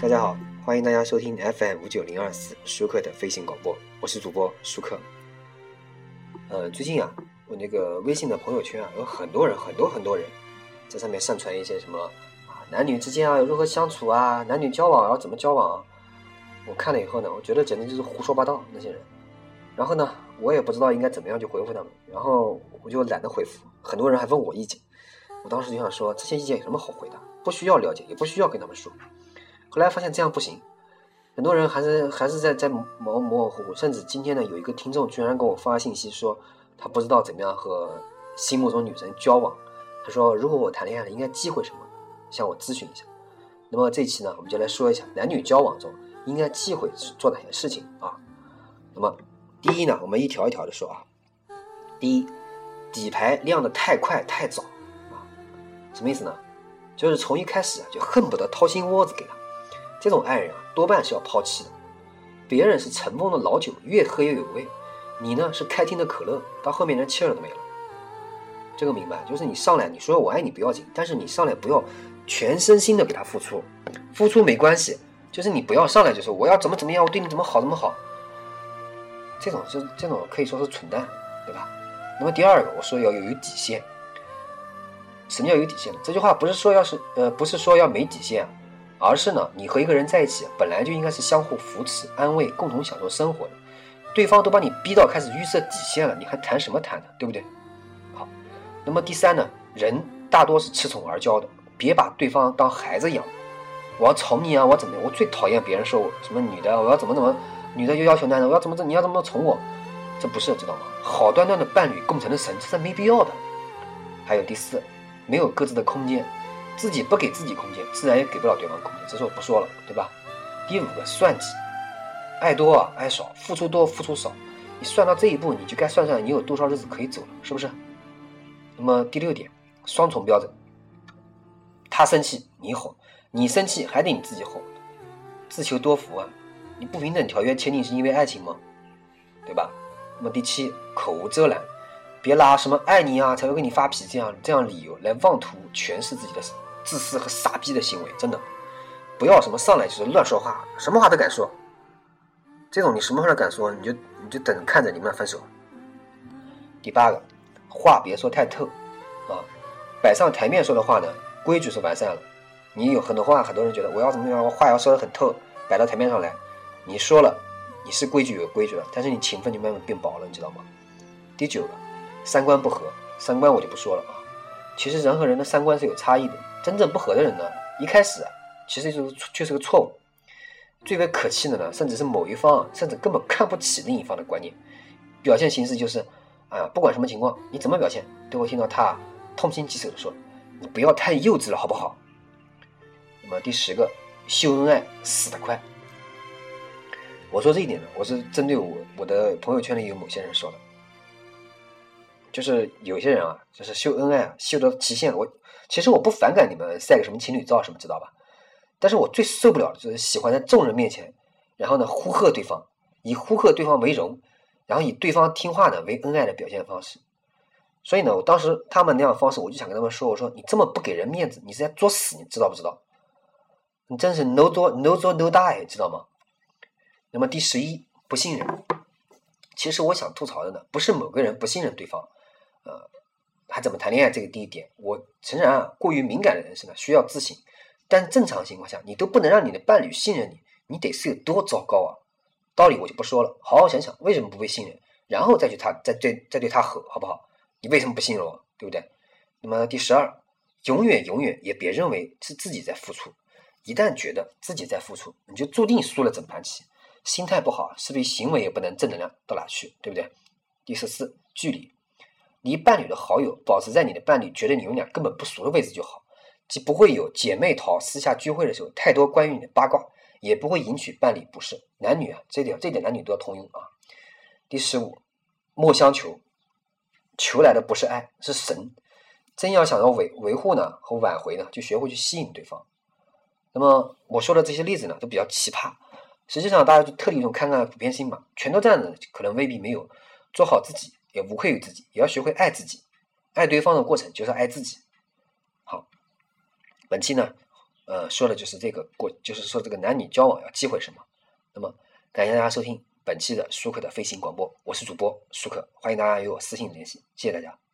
大家好，欢迎大家收听 FM 五九零二四舒克的飞行广播，我是主播舒克。呃，最近啊，我那个微信的朋友圈啊，有很多人，很多很多人在上面上传一些什么啊，男女之间啊，如何相处啊，男女交往要怎么交往啊。我看了以后呢，我觉得简直就是胡说八道那些人。然后呢，我也不知道应该怎么样去回复他们，然后我就懒得回复。很多人还问我意见，我当时就想说，这些意见有什么好回答？不需要了解，也不需要跟他们说。后来发现这样不行，很多人还是还是在在模模糊糊，甚至今天呢，有一个听众居然给我发信息说，他不知道怎么样和心目中女神交往。他说，如果我谈恋爱了，应该忌讳什么？向我咨询一下。那么这期呢，我们就来说一下男女交往中应该忌讳做哪些事情啊？那么第一呢，我们一条一条的说啊。第一，底牌亮的太快太早啊，什么意思呢？就是从一开始，就恨不得掏心窝子给他。这种爱人啊，多半是要抛弃的。别人是尘封的老酒，越喝越有味；你呢，是开瓶的可乐，到后面连气儿都没了。这个明白？就是你上来你说我爱你不要紧，但是你上来不要全身心的给他付出，付出没关系，就是你不要上来就说我要怎么怎么样，我对你怎么好怎么好。这种是这种可以说是蠢蛋，对吧？那么第二个，我说要有有底线。什么叫有底线呢？这句话不是说要是呃，不是说要没底线啊。而是呢，你和一个人在一起，本来就应该是相互扶持、安慰、共同享受生活的。对方都把你逼到开始预设底线了，你还谈什么谈呢？对不对？好，那么第三呢，人大多是恃宠而骄的，别把对方当孩子养。我要宠你啊，我怎么？我最讨厌别人说我什么女的，我要怎么怎么，女的就要求男的，我要怎么怎，你要怎么宠我？这不是知道吗？好端端的伴侣共成的神，这是没必要的。还有第四，没有各自的空间。自己不给自己空间，自然也给不了对方空间。这是我不说了，对吧？第五个算计，爱多爱少，付出多付出少，你算到这一步，你就该算算你有多少日子可以走了，是不是？那么第六点，双重标准，他生气你哄，你生气还得你自己哄，自求多福啊！你不平等条约签订是因为爱情吗？对吧？那么第七，口无遮拦，别拿什么爱你啊才会跟你发脾气这样这样理由来妄图诠释自己的。自私和傻逼的行为，真的不要什么上来就是乱说话，什么话都敢说。这种你什么话都敢说，你就你就等看着你们俩分手。第八个，话别说太透啊，摆上台面说的话呢，规矩是完善了。你有很多话，很多人觉得我要怎么样，我话要说的很透，摆到台面上来，你说了你是规矩有规矩了，但是你情分就慢慢变薄了，你知道吗？第九个，三观不合，三观我就不说了啊。其实人和人的三观是有差异的。真正不合的人呢，一开始啊，其实就是就是个错误。最为可气的呢，甚至是某一方啊甚至根本看不起另一方的观念，表现形式就是，啊，不管什么情况，你怎么表现，都会听到他痛心疾首的说：“你不要太幼稚了，好不好？”那么第十个，秀恩爱死得快。我说这一点呢，我是针对我我的朋友圈里有某些人说的，就是有些人啊，就是秀恩爱啊，秀到极限，我。其实我不反感你们晒个什么情侣照什么，知道吧？但是我最受不了的就是喜欢在众人面前，然后呢呼喝对方，以呼喝对方为荣，然后以对方听话呢为恩爱的表现方式。所以呢，我当时他们那样方式，我就想跟他们说：“我说你这么不给人面子，你是在作死，你知道不知道？你真是 no 作 no 作 no die，知道吗？”那么第十一，不信任。其实我想吐槽的呢，不是某个人不信任对方，呃。还怎么谈恋爱？这个第一点，我承认啊，过于敏感的人士呢需要自省。但正常情况下，你都不能让你的伴侣信任你，你得是有多糟糕啊？道理我就不说了，好好想想为什么不被信任，然后再去他再对再对他吼，好不好？你为什么不信任我？对不对？那么第十二，永远永远也别认为是自己在付出，一旦觉得自己在付出，你就注定输了整盘棋。心态不好，势必行为也不能正能量到哪去，对不对？第十四，距离。离伴侣的好友保持在你的伴侣觉得你们俩根本不熟的位置就好，既不会有姐妹淘私下聚会的时候太多关于你的八卦，也不会引起伴侣不适。男女啊，这点这点男女都要通用啊。第十五，莫相求，求来的不是爱，是神。真要想要维维护呢和挽回呢，就学会去吸引对方。那么我说的这些例子呢，都比较奇葩。实际上大家就特地用看看普遍性嘛，全都这样的可能未必没有。做好自己。也无愧于自己，也要学会爱自己。爱对方的过程就是爱自己。好，本期呢，呃，说的就是这个过，就是说这个男女交往要忌讳什么。那么，感谢大家收听本期的舒克的飞行广播，我是主播舒克，欢迎大家与我私信联系，谢谢大家。